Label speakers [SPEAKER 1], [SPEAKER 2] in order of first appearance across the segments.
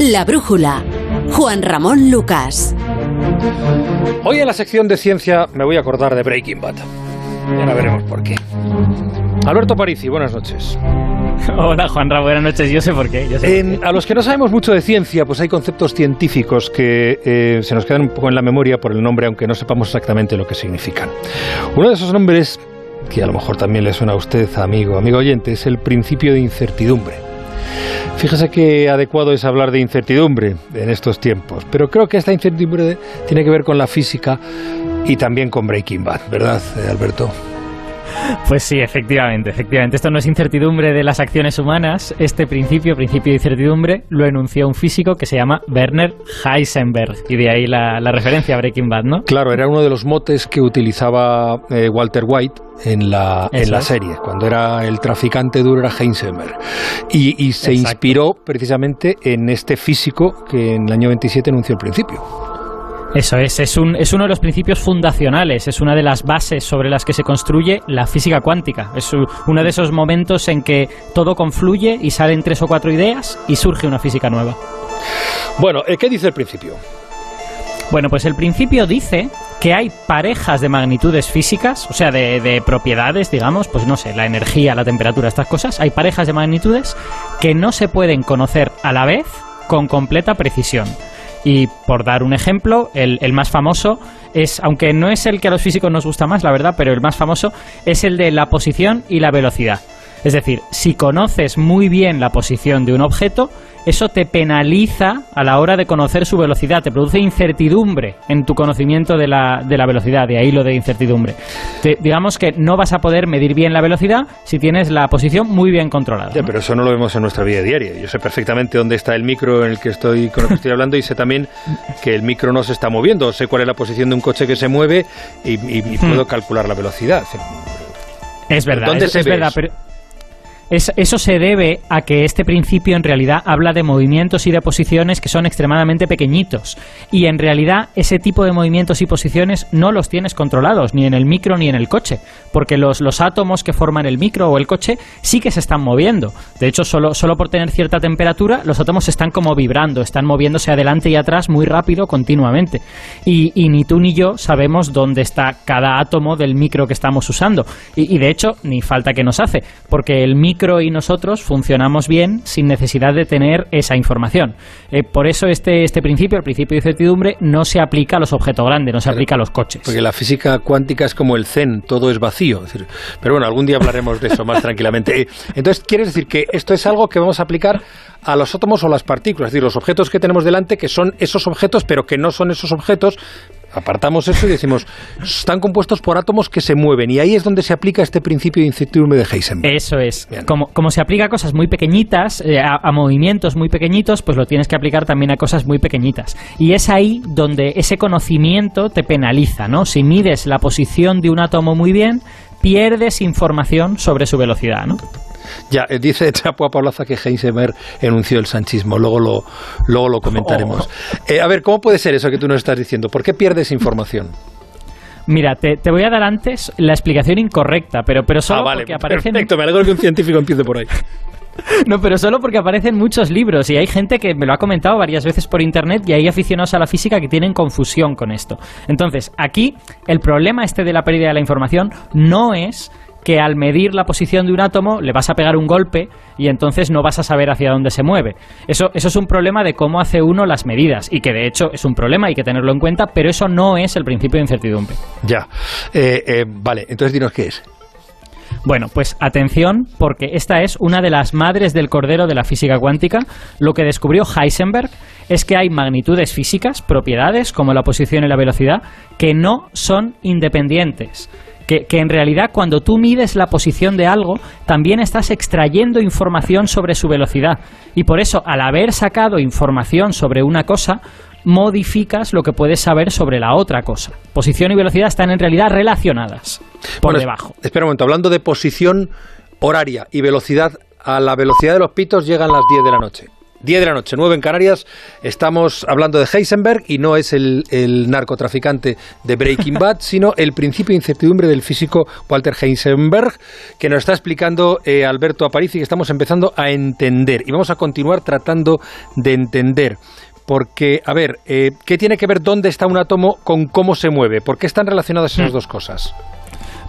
[SPEAKER 1] La brújula. Juan Ramón Lucas.
[SPEAKER 2] Hoy en la sección de ciencia me voy a acordar de Breaking Bad. Y ahora veremos por qué. Alberto Parisi, buenas noches.
[SPEAKER 3] Hola Juanra, buenas noches. Yo sé por qué.
[SPEAKER 2] a los que no sabemos mucho de ciencia, pues hay conceptos científicos que eh, se nos quedan un poco en la memoria por el nombre, aunque no sepamos exactamente lo que significan. Uno de esos nombres, que a lo mejor también le suena a usted, amigo, amigo oyente, es el principio de incertidumbre. Fíjese que adecuado es hablar de incertidumbre en estos tiempos, pero creo que esta incertidumbre tiene que ver con la física y también con Breaking Bad, ¿verdad, Alberto?
[SPEAKER 3] Pues sí, efectivamente, efectivamente. Esto no es incertidumbre de las acciones humanas. Este principio, principio de incertidumbre, lo enunció un físico que se llama Werner Heisenberg. Y de ahí la, referencia a Breaking Bad, ¿no?
[SPEAKER 2] Claro, era uno de los motes que utilizaba eh, Walter White en la, en la serie. Cuando era el traficante duro era Heisenberg. Y, se inspiró precisamente en este físico que en el año 27 enunció el principio.
[SPEAKER 3] Eso es, es, un, es uno de los principios fundacionales, es una de las bases sobre las que se construye la física cuántica. Es uno de esos momentos en que todo confluye y salen tres o cuatro ideas y surge una física nueva.
[SPEAKER 2] Bueno, ¿qué dice el principio?
[SPEAKER 3] Bueno, pues el principio dice que hay parejas de magnitudes físicas, o sea, de, de, propiedades, digamos, pues no sé, la energía, la temperatura, estas cosas, hay parejas de magnitudes que no se pueden conocer a la vez con completa precisión. Y por dar un ejemplo, el, más famoso es, aunque no es el que a los físicos nos gusta más, la verdad, pero el más famoso es el de la posición y la velocidad. Es decir, si conoces muy bien la posición de un objeto, eso te penaliza a la hora de conocer su velocidad, te produce incertidumbre en tu conocimiento de la, de la velocidad, de ahí lo de incertidumbre. digamos que no vas a poder medir bien la velocidad si tienes la posición muy bien controlada.
[SPEAKER 2] pero eso no lo vemos en nuestra vida diaria. Yo sé perfectamente dónde está el micro en el que estoy, con el que estoy hablando y sé también que el micro no se está moviendo. Sé cuál es la posición de un coche que se mueve y, puedo hmm. calcular la velocidad.
[SPEAKER 3] Es verdad, es, es verdad, pero eso se debe a que este principio en realidad habla de movimientos y de posiciones que son extremadamente pequeñitos. Y en realidad ese tipo de movimientos y posiciones no los tienes controlados ni en el micro ni en el coche. Porque los, los átomos que forman el micro o el coche sí que se están moviendo. De hecho, solo, solo por tener cierta temperatura, los átomos están como vibrando, están moviéndose adelante y atrás muy rápido continuamente. Y, y ni tú ni yo sabemos dónde está cada átomo del micro que estamos usando. Y de hecho, ni falta que nos hace. Porque el micro y nosotros funcionamos bien sin necesidad de tener esa información. Eh, por eso este, este principio, el principio de incertidumbre, no se aplica a los objetos grandes, no se aplica a los coches.
[SPEAKER 2] Porque la física cuántica es como el zen, todo es vacío. pero bueno, algún día hablaremos de eso más tranquilamente. Entonces, ¿quieres decir que esto es algo que vamos a aplicar a los átomos o las partículas? Es decir, los objetos que tenemos delante, que son esos objetos, pero que no son esos objetos, apartamos eso y decimos, están compuestos por átomos que se mueven. Y ahí es donde se aplica este principio de incertidumbre de Heisenberg.
[SPEAKER 3] Eso es. Como, como, se aplica a cosas muy pequeñitas, eh, a, movimientos muy pequeñitos, pues lo tienes que aplicar también a cosas muy pequeñitas. Y es ahí donde ese conocimiento te penaliza, ¿no? Si mides la posición de un átomo muy bien, pierdes información sobre su velocidad, ¿no?
[SPEAKER 2] Ya, eh, dice Chapo a Paulaza que Heisenberg enunció el sanchismo, luego lo, luego lo comentaremos. Oh. Eh, a ver, ¿cómo puede ser eso que tú nos estás diciendo? ¿Por qué pierdes información?
[SPEAKER 3] Mira, te, voy a dar antes la explicación incorrecta, pero, pero solo
[SPEAKER 2] ah,
[SPEAKER 3] porque aparecen...
[SPEAKER 2] Perfecto, me alegro que un científico empiece por ahí.
[SPEAKER 3] No, pero solo porque aparecen muchos libros y hay gente que me lo ha comentado varias veces por internet y hay aficionados a la física que tienen confusión con esto. Entonces, aquí el problema este de la pérdida de la información no es que al medir la posición de un átomo le vas a pegar un golpe y entonces no vas a saber hacia dónde se mueve. Eso, eso es un problema de cómo hace uno las medidas y que de hecho es un problema, hay que tenerlo en cuenta, pero eso no es el principio de incertidumbre.
[SPEAKER 2] Ya, eh, eh, vale, entonces dinos qué es.
[SPEAKER 3] Bueno, pues atención, porque esta es una de las madres del cordero de la física cuántica. Lo que descubrió Heisenberg es que hay magnitudes físicas, propiedades como la posición y la velocidad, que no son independientes que, en realidad cuando tú mides la posición de algo, también estás extrayendo información sobre su velocidad. Y por eso, al haber sacado información sobre una cosa, modificas lo que puedes saber sobre la otra cosa. Posición y velocidad están en realidad relacionadas por debajo.
[SPEAKER 2] Espera un momento, hablando de posición horaria y velocidad, a la velocidad de los pitos llegan las 10 de la noche. 10 de la noche, 9 en Canarias. Estamos hablando de Heisenberg y no es el, narcotraficante de Breaking Bad, sino el principio de incertidumbre del físico Walter Heisenberg, que nos está explicando eh, Alberto Aparici, que estamos empezando a entender. Y vamos a continuar tratando de entender. Porque, a ver, eh, ¿qué tiene que ver dónde está un átomo con cómo se mueve? ¿Por qué están relacionadas esas mm. dos cosas?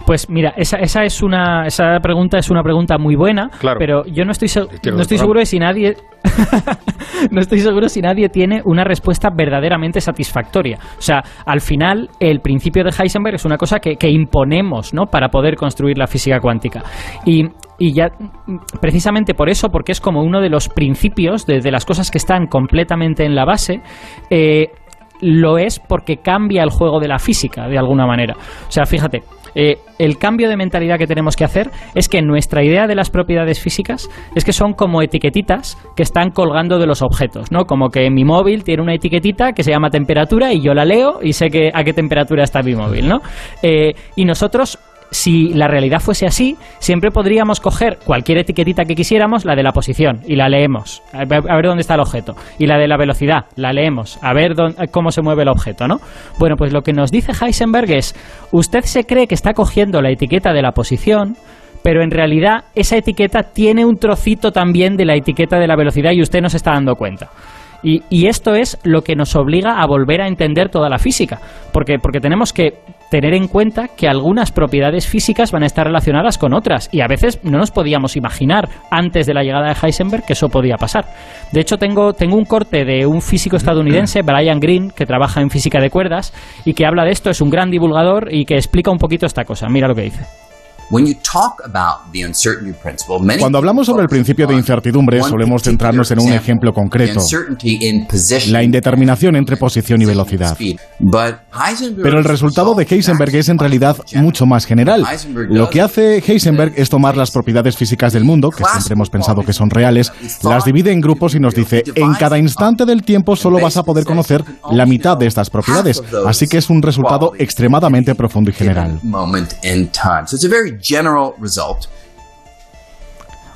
[SPEAKER 3] Pues mira, esa, esa es una esa pregunta es una pregunta muy buena, pero yo no estoy no estoy seguro de si nadie no estoy seguro si nadie tiene una respuesta verdaderamente satisfactoria. O sea, al final el principio de Heisenberg es una cosa que, que imponemos, ¿no? Para poder construir la física cuántica. Y y ya precisamente por eso, porque es como uno de los principios de, las cosas que están completamente en la base, eh, lo es porque cambia el juego de la física de alguna manera. O sea, fíjate, eh, el cambio de mentalidad que tenemos que hacer es que nuestra idea de las propiedades físicas es que son como etiquetitas que están colgando de los objetos, ¿no? Como que mi móvil tiene una etiquetita que se llama temperatura y yo la leo y sé que a qué temperatura está mi móvil, ¿no? Eh, y nosotros si la realidad fuese así, siempre podríamos coger cualquier etiquetita que quisiéramos, la de la posición, y la leemos, a ver dónde está el objeto. Y la de la velocidad, la leemos, a ver cómo se mueve el objeto, ¿no? Bueno, pues lo que nos dice Heisenberg es, usted se cree que está cogiendo la etiqueta de la posición, pero en realidad esa etiqueta tiene un trocito también de la etiqueta de la velocidad y usted no se está dando cuenta. Y, esto es lo que nos obliga a volver a entender toda la física, porque, porque tenemos que tener en cuenta que algunas propiedades físicas van a estar relacionadas con otras y a veces no nos podíamos imaginar antes de la llegada de Heisenberg que eso podía pasar. De hecho, tengo, tengo un corte de un físico estadounidense, Brian Greene, que trabaja en física de cuerdas y que habla de esto, es un gran divulgador y que explica un poquito esta cosa. Mira lo que dice.
[SPEAKER 4] Cuando hablamos sobre el principio de incertidumbre, solemos centrarnos en un ejemplo concreto, la indeterminación entre posición y velocidad. Pero el resultado de Heisenberg es en realidad mucho más general. Lo que hace Heisenberg es tomar las propiedades físicas del mundo, que siempre hemos pensado que son reales, las divide en grupos y nos dice, en cada instante del tiempo solo vas a poder conocer la mitad de estas propiedades. Así que es un resultado extremadamente profundo y general.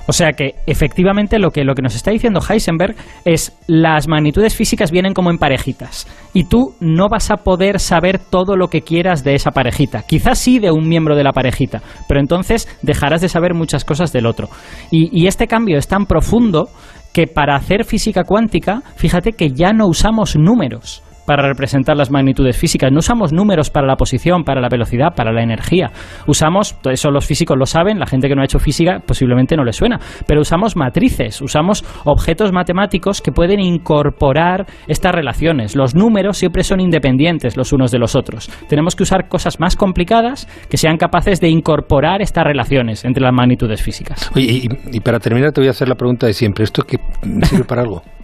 [SPEAKER 3] O sea que efectivamente lo que, lo que nos está diciendo Heisenberg es las magnitudes físicas vienen como en parejitas y tú no vas a poder saber todo lo que quieras de esa parejita. Quizás sí de un miembro de la parejita, pero entonces dejarás de saber muchas cosas del otro. y este cambio es tan profundo que para hacer física cuántica, fíjate que ya no usamos números para representar las magnitudes físicas. No usamos números para la posición, para la velocidad, para la energía. Usamos, eso los físicos lo saben, la gente que no ha hecho física posiblemente no le suena, pero usamos matrices, usamos objetos matemáticos que pueden incorporar estas relaciones. Los números siempre son independientes los unos de los otros. Tenemos que usar cosas más complicadas que sean capaces de incorporar estas relaciones entre las magnitudes físicas.
[SPEAKER 2] y, y para terminar te voy a hacer la pregunta de siempre. ¿Esto que sirve para algo?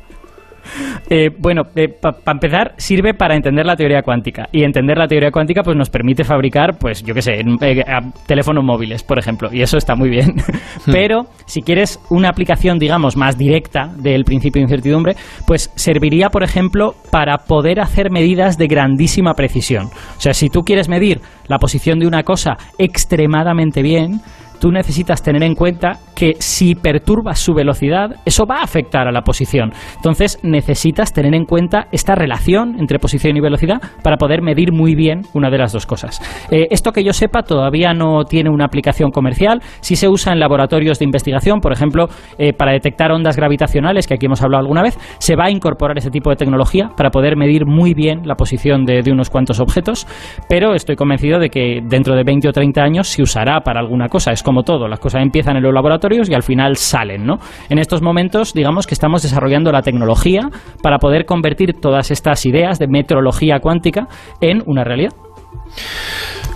[SPEAKER 3] Eh, bueno, eh, para empezar, sirve para entender la teoría cuántica. Y entender la teoría cuántica pues, nos permite fabricar, pues yo qué sé, eh, teléfonos móviles, por ejemplo. Y eso está muy bien. Hmm. Pero si quieres una aplicación, digamos, más directa del principio de incertidumbre, pues serviría, por ejemplo, para poder hacer medidas de grandísima precisión. O sea, si tú quieres medir la posición de una cosa extremadamente bien, tú necesitas tener en cuenta que si perturbas su velocidad, eso va a afectar a la posición. Entonces necesitas tener en cuenta esta relación entre posición y velocidad para poder medir muy bien una de las dos cosas. Eh, esto que yo sepa todavía no tiene una aplicación comercial, sí se usa en laboratorios de investigación, por ejemplo, eh, para detectar ondas gravitacionales, que aquí hemos hablado alguna vez, se va a incorporar ese tipo de tecnología para poder medir muy bien la posición de, de unos cuantos objetos, pero estoy convencido de que dentro de 20 o 30 años se usará para alguna cosa. Es como todo, las cosas empiezan en los laboratorios y al final salen, ¿no? En estos momentos, digamos que estamos desarrollando la tecnología para poder convertir todas estas ideas de metrología cuántica en una realidad.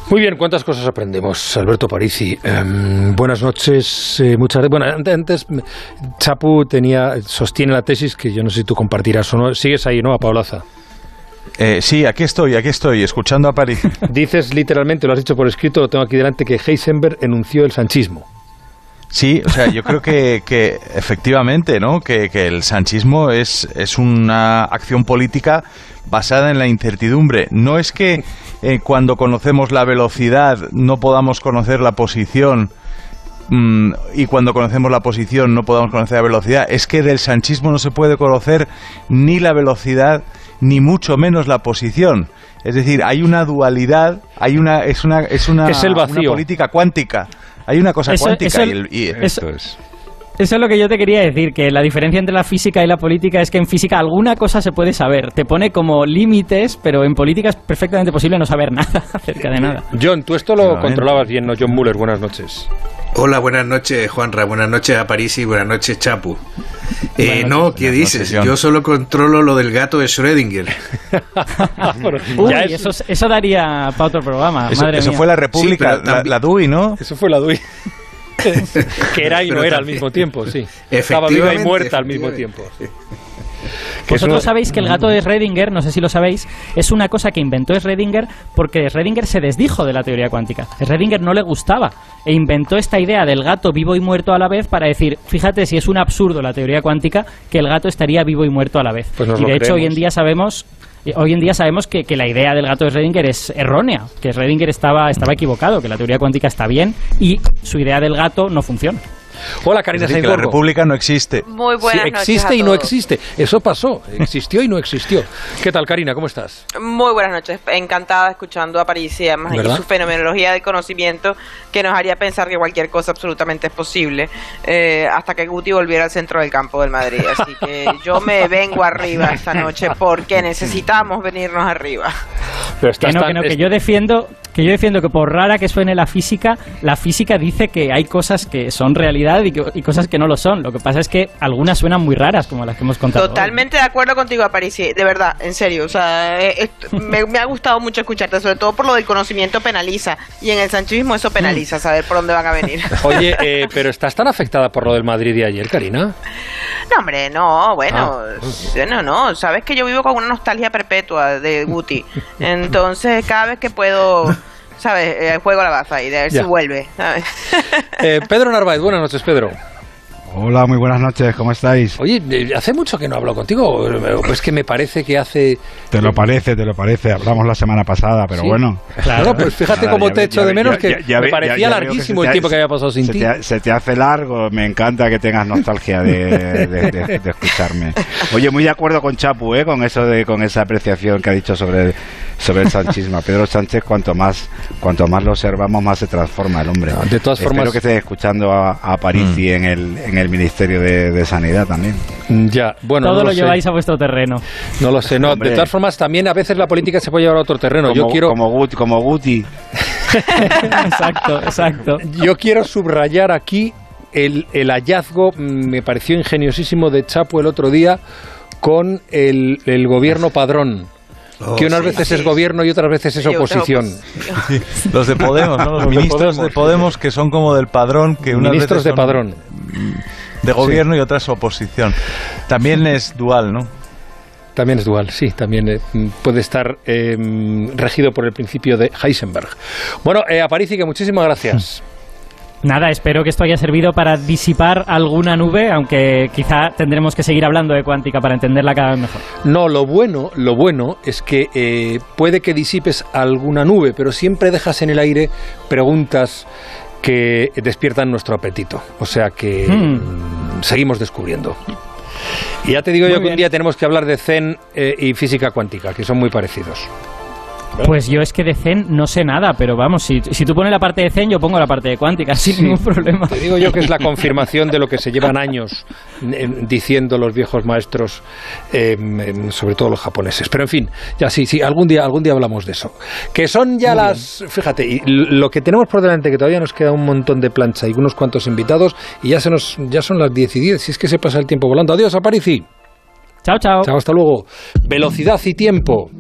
[SPEAKER 2] Muy bien, ¿cuántas cosas aprendemos? Alberto Parisi, em, buenas noches. Eh, muchas Bueno, antes, Chapu tenía, sostiene la tesis que yo no sé si tú compartirás o no. Sigues ahí, ¿no? A Paulaza.
[SPEAKER 5] Eh, sí, aquí estoy, aquí estoy, escuchando a París.
[SPEAKER 2] Dices literalmente, lo has dicho por escrito, lo tengo aquí delante, que Heisenberg enunció el sanchismo.
[SPEAKER 5] Sí, o sea, yo creo que, efectivamente, ¿no? Que, el sanchismo es, es una acción política basada en la incertidumbre. No es que eh, cuando conocemos la velocidad no podamos conocer la posición mm, y cuando conocemos la posición no podamos conocer la velocidad. Es que del sanchismo no se puede conocer ni la velocidad ni mucho menos la posición. Es decir, hay una dualidad, hay una es una es una,
[SPEAKER 2] es el vacío.
[SPEAKER 5] política cuántica. Hay una cosa cuántica y,
[SPEAKER 3] esto es. Eso es lo que yo te quería decir, que la diferencia entre la física y la política es que en física alguna cosa se puede saber. Te pone como límites, pero en política es perfectamente posible no saber nada acerca de nada.
[SPEAKER 2] John, tú esto lo controlabas bien, ¿no? John Muller, buenas noches.
[SPEAKER 6] Hola, buenas noches, Juanra. Buenas noches a París y buenas noches, Chapu. Eh, no, ¿qué dices? Yo solo controlo lo del gato de Schrödinger.
[SPEAKER 3] Uy, eso, eso, daría para otro programa.
[SPEAKER 5] Eso,
[SPEAKER 3] madre
[SPEAKER 5] eso fue la República, la, DUI, ¿no?
[SPEAKER 2] Eso fue la DUI. que era y no era al mismo tiempo, sí. Estaba viva y muerta al mismo tiempo.
[SPEAKER 3] Vosotros sabéis que el gato de Schrödinger, no sé si lo sabéis, es una cosa que inventó Schrödinger porque Schrödinger se desdijo de la teoría cuántica. Schrödinger no le gustaba e inventó esta idea del gato vivo y muerto a la vez para decir, fíjate si es un absurdo la teoría cuántica que el gato estaría vivo y muerto a la vez.
[SPEAKER 2] Pues
[SPEAKER 3] y de hecho hoy en día sabemos hoy en día sabemos que, que, la idea del gato de Schrödinger es errónea, que Schrödinger estaba, estaba equivocado, que la teoría cuántica está bien y su idea del gato no funciona.
[SPEAKER 2] Hola, Karina
[SPEAKER 5] es La República no existe.
[SPEAKER 7] Muy buenas
[SPEAKER 2] sí, existe y no existe. Eso pasó. Existió y no existió. ¿Qué tal, Karina? ¿Cómo estás?
[SPEAKER 7] Muy buenas noches. Encantada escuchando a París y además su fenomenología de conocimiento que nos haría pensar que cualquier cosa absolutamente es posible eh, hasta que Guti volviera al centro del campo del Madrid. Así que yo me vengo arriba esta noche porque necesitamos venirnos arriba.
[SPEAKER 3] Pero que no, que, no, que yo defiendo que yo defiendo que por rara que suene la física, la física dice que hay cosas que son realidad y, cosas que no lo son. Lo que pasa es que algunas suenan muy raras, como las que hemos contado.
[SPEAKER 7] Totalmente de acuerdo contigo, Aparici, de verdad, en serio. O sea, eh, me, ha gustado mucho escucharte, sobre todo por lo del conocimiento penaliza. Y en el sanchismo eso penaliza, saber por dónde van a venir.
[SPEAKER 2] Oye, eh, pero ¿estás tan afectada por lo del Madrid de ayer, Karina?
[SPEAKER 7] No, hombre, no, bueno, ah. no, no. Sabes que yo vivo con una nostalgia perpetua de Guti. Entonces, cada vez que puedo ¿sabes? El juego la baza y de ver si vuelve,
[SPEAKER 2] eh, Pedro Narváez, buenas noches, Pedro.
[SPEAKER 8] Hola, muy buenas noches, ¿cómo estáis?
[SPEAKER 2] Oye, eh, hace mucho que no hablo contigo, es que me parece que hace...
[SPEAKER 8] Te lo parece, te lo parece, hablamos la semana pasada, pero bueno.
[SPEAKER 2] Claro, pues fíjate cómo te echo de menos que me parecía larguísimo el tiempo que había pasado sin ti.
[SPEAKER 8] Te, se te hace largo, me encanta que tengas nostalgia de, escucharme. Oye, muy de acuerdo con Chapu, ¿eh? con eso de, con esa apreciación que ha dicho sobre sobre el sanchismo. Pedro Sánchez, cuanto más, cuanto más lo observamos, más se transforma el hombre.
[SPEAKER 2] De todas formas,
[SPEAKER 8] Espero que estés escuchando a, a Parisi mm. en, el, en el Ministerio de, Sanidad también.
[SPEAKER 2] Mm, ya, bueno.
[SPEAKER 3] Todo lo, lleváis a vuestro terreno.
[SPEAKER 2] No lo sé, no. de todas formas, también a veces la política se puede llevar a otro terreno.
[SPEAKER 8] Como,
[SPEAKER 2] Yo quiero.
[SPEAKER 8] Como Guti. Como Guti.
[SPEAKER 3] exacto, exacto.
[SPEAKER 2] Yo quiero subrayar aquí el, el hallazgo, mm, me pareció ingeniosísimo de Chapo el otro día con el, el gobierno padrón que unas veces es gobierno y otras veces es oposición.
[SPEAKER 5] Los de Podemos, ¿no? Los ministros de Podemos que son como del padrón, que unas
[SPEAKER 2] ministros de padrón.
[SPEAKER 5] De gobierno y otras oposición. También es dual, ¿no?
[SPEAKER 2] También es dual, sí, también eh, puede estar em, regido por el principio de Heisenberg. Bueno, eh, Aparici, que muchísimas gracias.
[SPEAKER 3] Nada, espero que esto haya servido para disipar alguna nube, aunque quizá tendremos que seguir hablando de cuántica para entenderla cada vez mejor.
[SPEAKER 2] No, lo bueno, lo bueno es que eh, puede que disipes alguna nube, pero siempre dejas en el aire preguntas que despiertan nuestro apetito. O sea que hmm. seguimos descubriendo. Y ya te digo yo que un día tenemos que hablar de Zen eh, y física cuántica, que son muy parecidos.
[SPEAKER 3] Pues yo es que de Zen no sé nada, pero vamos, si, si tú pones la parte de Zen, yo pongo la parte de cuántica, sin ningún problema.
[SPEAKER 2] Te digo yo que es la confirmación de lo que se llevan años diciendo los viejos maestros, em, sobre todo los japoneses. Pero en fin, ya sí, sí, algún día, algún día hablamos de eso. Que son ya las, fíjate, y lo que tenemos por delante, que todavía nos queda un montón de plancha y unos cuantos invitados, y ya se nos, ya son las 10 y 10, si es que se pasa el tiempo volando. Adiós, Aparici.
[SPEAKER 3] Chao, chao.
[SPEAKER 2] Chao, hasta luego. Velocidad y tiempo.